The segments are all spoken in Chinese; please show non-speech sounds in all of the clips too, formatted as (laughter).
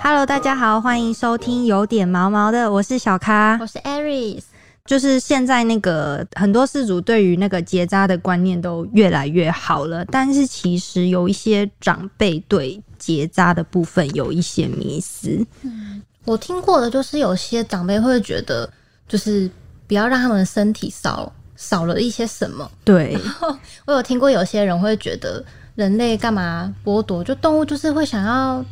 Hello，大家好，欢迎收听有点毛毛的，我是小咖，我是 Aries。就是现在那个很多事主对于那个结扎的观念都越来越好了，但是其实有一些长辈对结扎的部分有一些迷思。嗯，我听过的就是有些长辈会觉得，就是不要让他们的身体少少了一些什么。对，我有听过有些人会觉得，人类干嘛剥夺？就动物就是会想要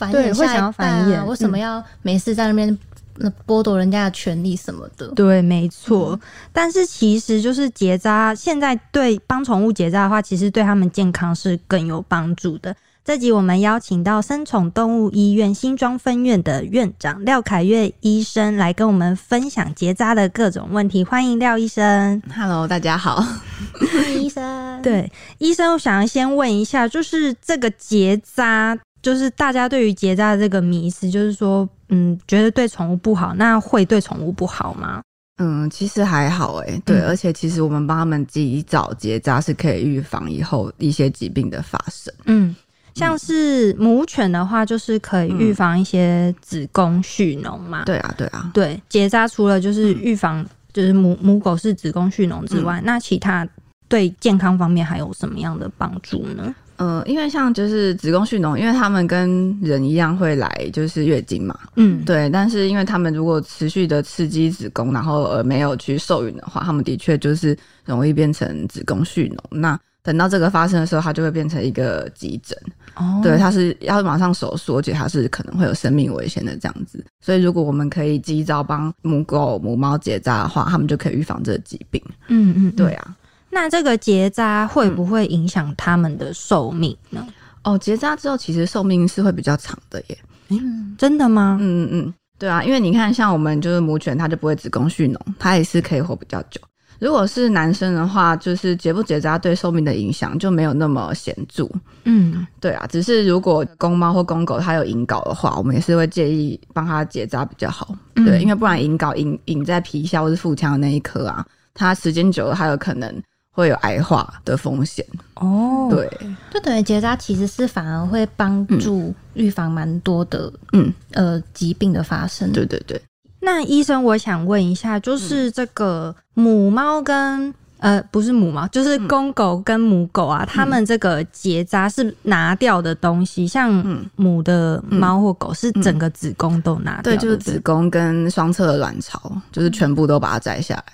繁衍下一代啊，繁衍，为什么要没事在那边？那剥夺人家的权利什么的，对，没错。嗯、但是其实就是结扎，现在对帮宠物结扎的话，其实对他们健康是更有帮助的。这集我们邀请到生宠动物医院新庄分院的院长廖凯月医生来跟我们分享结扎的各种问题。欢迎廖医生。(laughs) Hello，大家好。(laughs) 医生。对，医生，我想要先问一下，就是这个结扎。就是大家对于结扎这个迷思，就是说，嗯，觉得对宠物不好，那会对宠物不好吗？嗯，其实还好哎、欸，对，嗯、而且其实我们帮他们及早结扎是可以预防以后一些疾病的发生。嗯，像是母犬的话，就是可以预防一些子宫蓄脓嘛。对啊，对啊，对，结扎除了就是预防，就是母母狗是子宫蓄脓之外，嗯、那其他对健康方面还有什么样的帮助呢？嗯，因为像就是子宫蓄脓，因为他们跟人一样会来就是月经嘛，嗯，对。但是因为他们如果持续的刺激子宫，然后而没有去受孕的话，他们的确就是容易变成子宫蓄脓。那等到这个发生的时候，它就会变成一个急诊。哦，对，它是要马上手术，而且它是可能会有生命危险的这样子。所以如果我们可以及早帮母狗、母猫结扎的话，他们就可以预防这个疾病。嗯，嗯嗯，对啊。那这个结扎会不会影响他们的寿命呢？嗯、哦，结扎之后其实寿命是会比较长的耶。嗯，真的吗？嗯嗯嗯，对啊，因为你看，像我们就是母犬，它就不会子宫蓄脓，它也是可以活比较久。如果是男生的话，就是结不结扎对寿命的影响就没有那么显著。嗯，对啊，只是如果公猫或公狗它有隐睾的话，我们也是会建议帮它结扎比较好。嗯、对，因为不然隐睾隐隐在皮下或是腹腔的那一颗啊，它时间久了还有可能。会有癌化的风险。哦，对，就等于结扎其实是反而会帮助预防蛮多的，嗯。呃疾病的发生。对对对。那医生，我想问一下，就是这个母猫跟呃不是母猫，就是公狗跟母狗啊，它们这个结扎是拿掉的东西，像母的猫或狗是整个子宫都拿掉，对，就是子宫跟双侧的卵巢，就是全部都把它摘下来。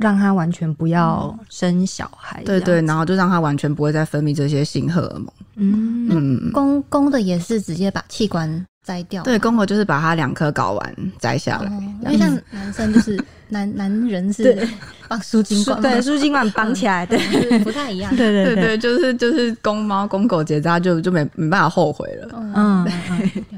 让他完全不要生小孩，对对，然后就让他完全不会再分泌这些性荷尔蒙。嗯嗯，公公的也是直接把器官摘掉，对，公的就是把它两颗睾丸摘下来，因为像男生就是 (laughs) 男男人是绑输精管，对，输精管绑起来，对，不太一样。对对对，就是就是公猫公狗结扎就就没没办法后悔了，嗯，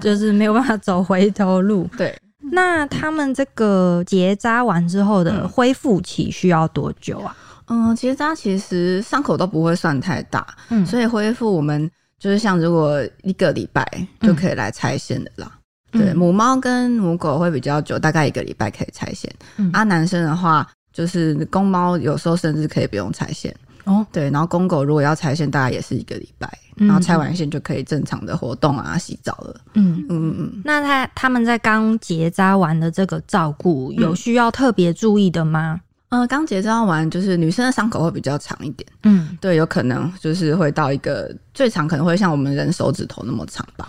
就是没有办法走回头路，对。那他们这个结扎完之后的恢复期需要多久啊？嗯，结扎其实伤口都不会算太大，嗯，所以恢复我们就是像如果一个礼拜就可以来拆线的啦。嗯、对，母猫跟母狗会比较久，大概一个礼拜可以拆线。嗯，啊，男生的话就是公猫有时候甚至可以不用拆线。哦，对，然后公狗如果要拆线，大概也是一个礼拜，嗯、然后拆完线就可以正常的活动啊、洗澡了。嗯嗯嗯。那他他们在刚结扎完的这个照顾，有需要特别注意的吗？嗯，刚结扎完就是女生的伤口会比较长一点。嗯，对，有可能就是会到一个最长可能会像我们人手指头那么长吧。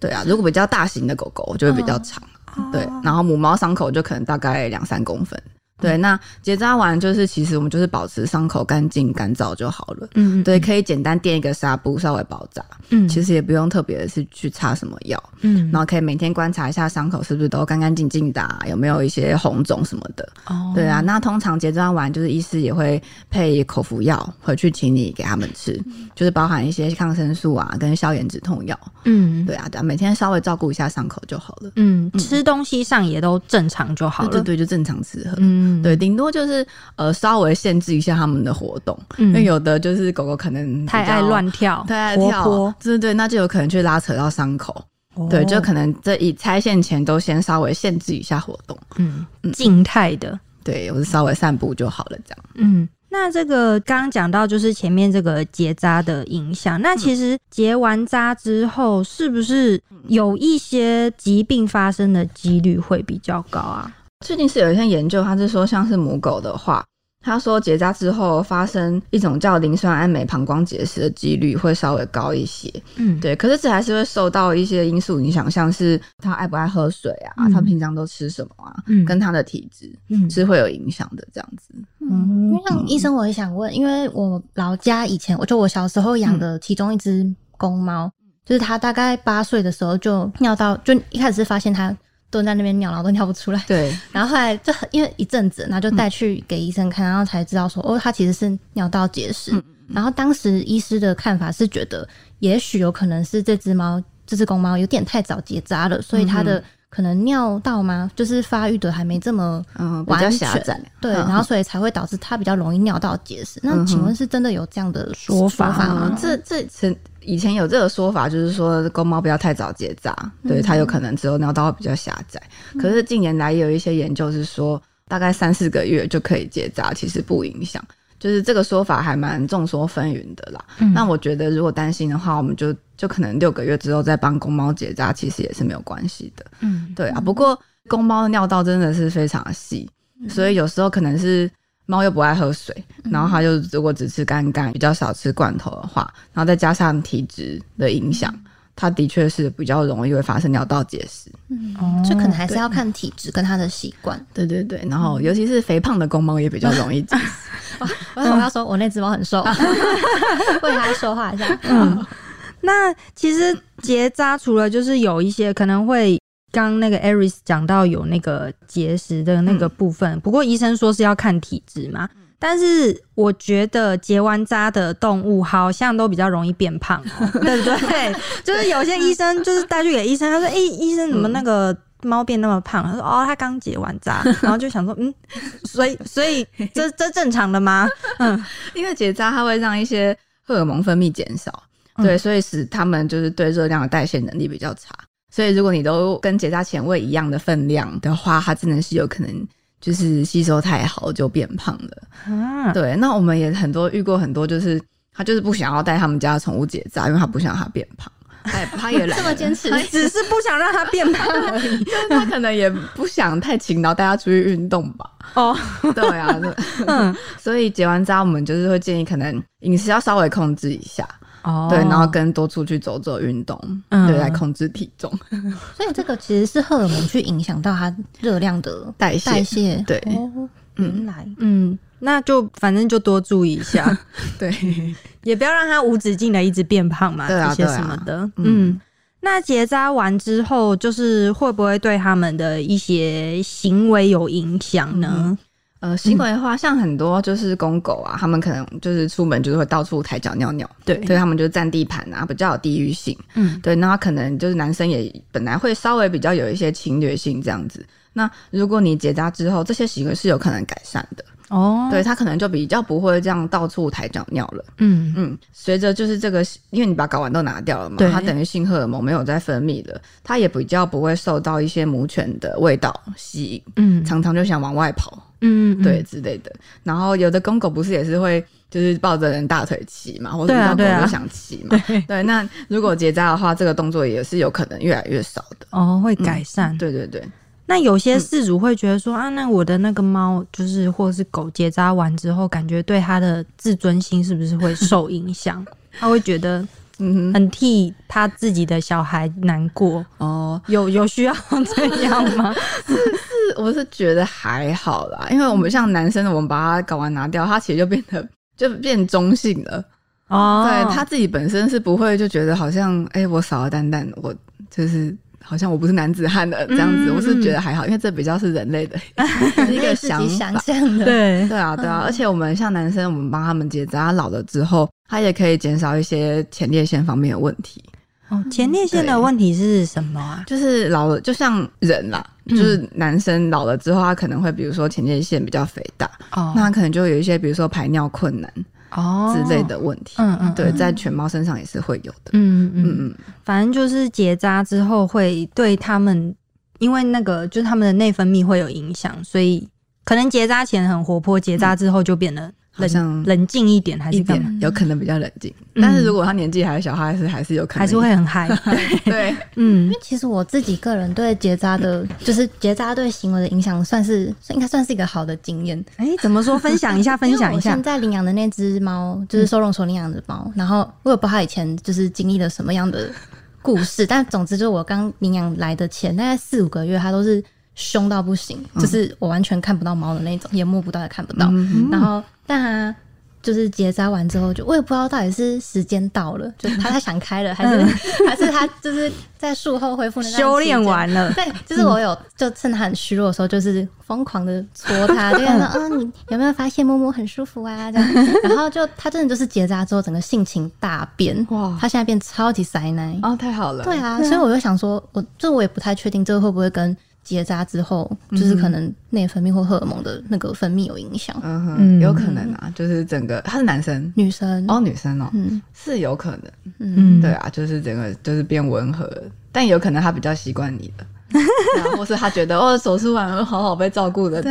对啊，如果比较大型的狗狗就会比较长。哦、对，然后母猫伤口就可能大概两三公分。对，那结扎完就是，其实我们就是保持伤口干净干燥就好了。嗯，对，可以简单垫一个纱布，稍微包扎。嗯，其实也不用特别的是去擦什么药。嗯，然后可以每天观察一下伤口是不是都干干净净的，啊，有没有一些红肿什么的。哦，对啊，那通常结扎完就是医师也会配口服药回去请你给他们吃，嗯，就是包含一些抗生素啊跟消炎止痛药。嗯，对啊，对啊，每天稍微照顾一下伤口就好了。嗯，吃东西上也都正常就好了。对对，就正常吃喝。嗯。对，顶多就是呃稍微限制一下他们的活动，嗯、因为有的就是狗狗可能太爱乱跳，太爱跳，对对对，那就有可能去拉扯到伤口。哦、对，就可能在以拆线前都先稍微限制一下活动，嗯，静态的，对，我是稍微散步就好了，这样。嗯，那这个刚刚讲到就是前面这个结扎的影响，那其实结完扎之后，是不是有一些疾病发生的几率会比较高啊？最近是有一项研究，他是说像是母狗的话。他说，结扎之后发生一种叫磷酸氨镁膀胱结石的几率会稍微高一些。嗯，对。可是这还是会受到一些因素影响，像是它爱不爱喝水啊，嗯、他平常都吃什么啊，嗯、跟它的体质，嗯，是会有影响的。这样子。嗯，因为像医生，我也想问，因为我老家以前，我就我小时候养的其中一只公猫，嗯、就是它大概八岁的时候就尿到，就一开始是发现它。蹲在那边尿，然后都尿不出来。对，然后后来就因为一阵子，然后就带去给医生看，然后才知道说，哦，他其实是尿道结石。嗯、然后当时医师的看法是觉得，也许有可能是这只猫，这只公猫有点太早结扎了，所以它的可能尿道吗，就是发育的还没这么嗯完全。嗯、对，然后所以才会导致它比较容易尿道结石。嗯、那请问是真的有这样的说法吗？嗯、这这曾。以前有这个说法，就是说公猫不要太早结扎，对它有可能之后尿道会比较狭窄。嗯、可是近年来也有一些研究是说，大概三四个月就可以结扎，其实不影响。就是这个说法还蛮众说纷纭的啦。嗯、那我觉得如果担心的话，我们就就可能六个月之后再帮公猫结扎，其实也是没有关系的。嗯，对啊。不过公猫的尿道真的是非常细，嗯、所以有时候可能是。猫又不爱喝水，然后它就如果只吃干干，比较少吃罐头的话，然后再加上体质的影响，它的确是比较容易会发生尿道结石。嗯，这可能还是要看体质跟它的习惯。对对对，然后尤其是肥胖的公猫也比较容易结石。(laughs) 为什么要说我那只猫很瘦？(laughs) (laughs) 为它说话一下。嗯，那其实结扎除了就是有一些可能会。刚那个 Aris 讲到有那个结石的那个部分，嗯、不过医生说是要看体质嘛。嗯、但是我觉得结完扎的动物好像都比较容易变胖，(laughs) 对不对？就是有些医生就是带去给医生，他说：“哎、欸，医生怎么那个猫变那么胖？”他说：“哦，他刚结完扎。(laughs) ”然后就想说：“嗯，所以所以这这正常的吗？”嗯，(laughs) 因为结扎它会让一些荷尔蒙分泌减少，对，所以使他们就是对热量的代谢能力比较差。所以，如果你都跟结扎前喂一样的分量的话，它真的是有可能就是吸收太好就变胖了。啊，对。那我们也很多遇过很多，就是他就是不想要带他们家的宠物结扎，因为他不想让它变胖。他也他也来这么坚持，只是不想让它变胖而已。他可能也不想太勤劳带它出去运动吧。哦，对啊，嗯，(laughs) 所以结完扎，我们就是会建议，可能饮食要稍微控制一下。哦，对，然后跟多出去走走运动，嗯、对，来控制体重。(laughs) 所以这个其实是荷尔蒙去影响到它热量的代谢。代谢。对，哦、原来，嗯，那就反正就多注意一下，(laughs) 对，(laughs) 也不要让它无止境的一直变胖嘛，对啊，这些什么的。嗯，那结扎完之后，就是会不会对他们的一些行为有影响呢？嗯呃，行为的话，像很多就是公狗啊，他们可能就是出门就是会到处抬脚尿尿，对，所以他们就占地盘啊，比较有地域性，嗯，对，那他可能就是男生也本来会稍微比较有一些侵略性这样子，那如果你结扎之后，这些行为是有可能改善的。哦，对，他可能就比较不会这样到处抬脚尿了。嗯嗯，随着就是这个，因为你把睾丸都拿掉了嘛，对它等于性荷尔蒙没有再分泌了，它也比较不会受到一些母犬的味道吸引。嗯，常常就想往外跑。嗯，对之类的。然后有的公狗不是也是会就是抱着人大腿骑嘛，或者抱狗就想骑嘛。对，对，那如果结扎的话，这个动作也是有可能越来越少的。哦，会改善。对对对。那有些饲主会觉得说、嗯、啊，那我的那个猫就是或者是狗结扎完之后，感觉对它的自尊心是不是会受影响？(laughs) 他会觉得嗯，很替他自己的小孩难过哦。有有需要这样吗？(laughs) 是是，我是觉得还好啦，因为我们像男生的，我们把他睾丸拿掉，他其实就变得就变中性了哦。对，他自己本身是不会就觉得好像哎、欸，我少了蛋蛋，我就是。好像我不是男子汉的这样子，嗯、我是觉得还好，因为这比较是人类的 (laughs) 一个想法。想象的，对对啊，对啊。而且我们像男生，我们帮他们结扎，他老了之后，他也可以减少一些前列腺方面的问题。哦，前列腺的问题是什么啊？就是老了，就像人啦，嗯、就是男生老了之后，他可能会比如说前列腺比较肥大，哦，那他可能就有一些比如说排尿困难。哦，之类的问题，嗯嗯，对，在犬猫身上也是会有的，嗯嗯。嗯嗯，反正就是结扎之后会对他们，因为那个就是他们的内分泌会有影响，所以可能结扎前很活泼，结扎之后就变得冷冷静一点，还是一点有可能比较冷静。但是如果他年纪还小，他还是还是有可能还是会很嗨。(laughs) 对，嗯，因为其实我自己个人对结扎的，(laughs) 就是结扎对行为的影响，算是应该算是一个好的经验。哎，怎么说？分享一下，(laughs) 分享一下。现在领养的那只猫，就是收容所领养的猫，然后我也不知道它以前就是经历了什么样的故事，但总之就是我刚领养来的前大概四五个月，它都是。凶到不行，就是我完全看不到猫的那种，也摸不到，也看不到。嗯、然后，但他就是结扎完之后，就我也不知道到底是时间到了，就是 (laughs) 他他想开了，还是、嗯、(laughs) 还是他就是在术后恢复那修炼 (laughs) 完了。对，就是我有就趁他很虚弱的时候，就是疯狂的搓他，就跟他说：“嗯，你有没有发现摸摸很舒服啊？”这样，然后就他真的就是结扎之后，整个性情大变。哇，他现在变超级塞奶哦，太好了。对啊，所以我就想说，我就我也不太确定，这个会不会跟。结扎之后，就是可能内分泌或荷尔蒙的那个分泌有影响，嗯哼，有可能啊，就是整个他是男生，女生哦，女生哦，嗯，是有可能，嗯，对啊，就是整个就是变温和，但有可能他比较习惯你了，(laughs) 或是他觉得哦，手术完好好被照顾的，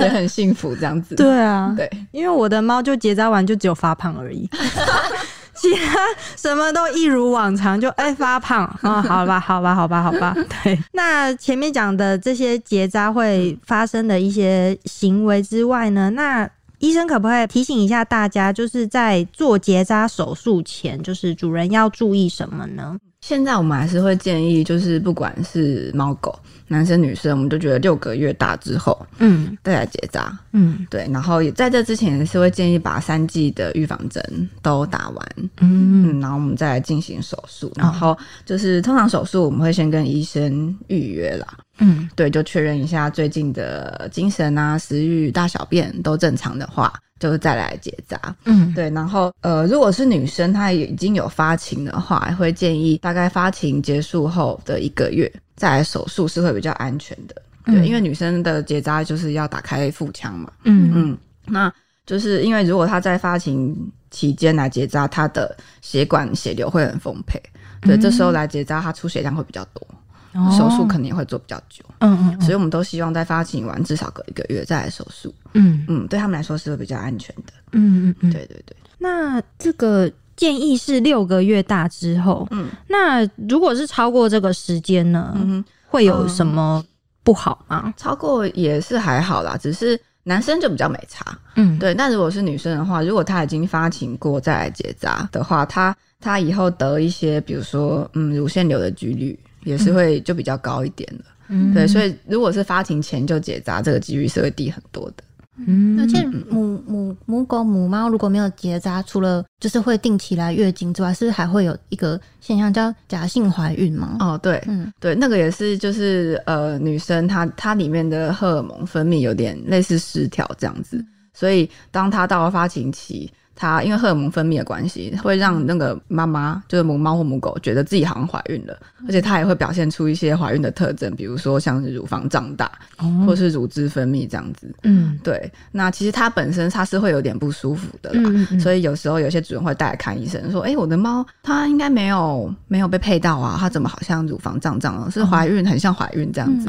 也很幸福这样子，对啊，对，因为我的猫就结扎完就只有发胖而已。(laughs) (laughs) 其他什么都一如往常，就哎、欸、发胖啊、(laughs) 哦，好吧，好吧，好吧，好吧。对，(laughs) 那前面讲的这些结扎会发生的一些行为之外呢，那医生可不可以提醒一下大家，就是在做结扎手术前，就是主人要注意什么呢？现在我们还是会建议，就是不管是猫狗。男生女生，我们都觉得六个月大之后，嗯，再来结扎，嗯，对，然后也在这之前是会建议把三剂的预防针都打完，嗯，嗯，然后我们再来进行手术，然后就是通常手术我们会先跟医生预约啦，嗯，对，就确认一下最近的精神啊、食欲、大小便都正常的话，就再来结扎，嗯，对，然后呃，如果是女生她已经有发情的话，会建议大概发情结束后的一个月。再来手术是会比较安全的，对，嗯、因为女生的结扎就是要打开腹腔嘛，嗯。嗯，那就是因为如果她在发情期间来结扎，她的血管血流会很丰沛，对，嗯、这时候来结扎，她出血量会比较多，哦、手术肯定会做比较久，嗯，嗯嗯，所以我们都希望在发情完至少隔一个月再来手术，嗯嗯，对他们来说是会比较安全的，嗯嗯嗯，对对对，那这个。建议是六个月大之后，嗯，那如果是超过这个时间呢，嗯，会有什么不好吗？嗯，超过也是还好啦，只是男生就比较没差，嗯，对。那如果是女生的话，如果她已经发情过再来结扎的话，她她以后得一些，比如说嗯乳腺瘤的几率也是会就比较高一点的，嗯，对。所以如果是发情前就结扎，这个几率是会低很多的。嗯，而且母母母狗母猫如果没有结扎，除了就是会定期来月经之外，是不是还会有一个现象叫假性怀孕吗？哦，对，嗯，对，那个也是，就是呃，女生她她里面的荷尔蒙分泌有点类似失调这样子，所以当她到了发情期。它因为荷尔蒙分泌的关系，会让那个妈妈，就是母猫或母狗，觉得自己好像怀孕了，而且它也会表现出一些怀孕的特征，比如说像是乳房胀大，哦、或是乳汁分泌这样子。嗯，对。那其实它本身它是会有点不舒服的啦，嗯嗯，所以有时候有些主人会带来看医生，说：“哎、欸，我的猫它应该没有没有被配到啊，它怎么好像乳房胀胀了？是怀孕，很像怀孕这样子。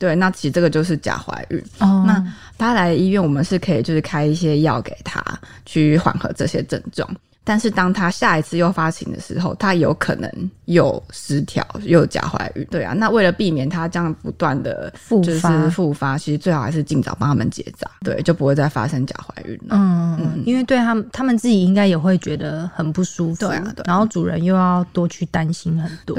嗯”嗯对，那其实这个就是假怀孕。哦，那他来医院，我们是可以就是开一些药给他，去缓和这些症状。但是当他下一次又发情的时候，他有可能又失调，又假怀孕。对啊，那为了避免他这样不断的就是复发，其实最好还是尽早帮他们结扎，对，就不会再发生假怀孕了。嗯嗯，因为对他们，他们自己应该也会觉得很不舒服。对啊，对，然后主人又要多去担心很多。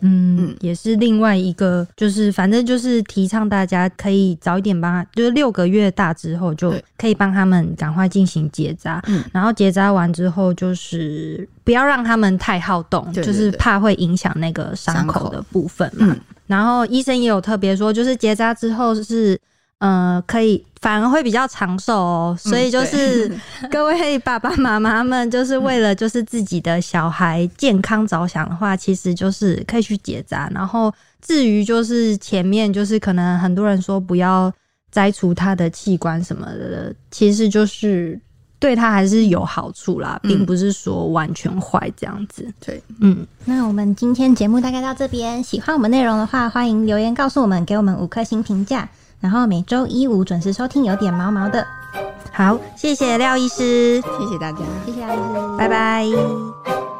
嗯，也是另外一个，就是反正就是提倡大家可以早一点帮他，就是六个月大之后就可以帮他们赶快进行结扎。嗯，然后结扎完之后，就是不要让他们太好动，就是怕会影响那个伤口的部分嘛。嗯，然后医生也有特别说，就是结扎之后是。呃，可以反而会比较长寿哦，所以就是 (laughs) 各位爸爸妈妈们，就是为了就是自己的小孩健康着想的话，其实就是可以去结扎。然后至于就是前面就是可能很多人说不要摘除他的器官什么的，其实就是对他还是有好处啦，并不是说完全坏这样子。对，嗯，那我们今天节目大概到这边，喜欢我们内容的话，欢迎留言告诉我们，给我们五颗星评价。然后每周一五准时收听，有点毛毛的。好，谢谢廖医师，谢谢大家，谢谢廖医师，拜拜。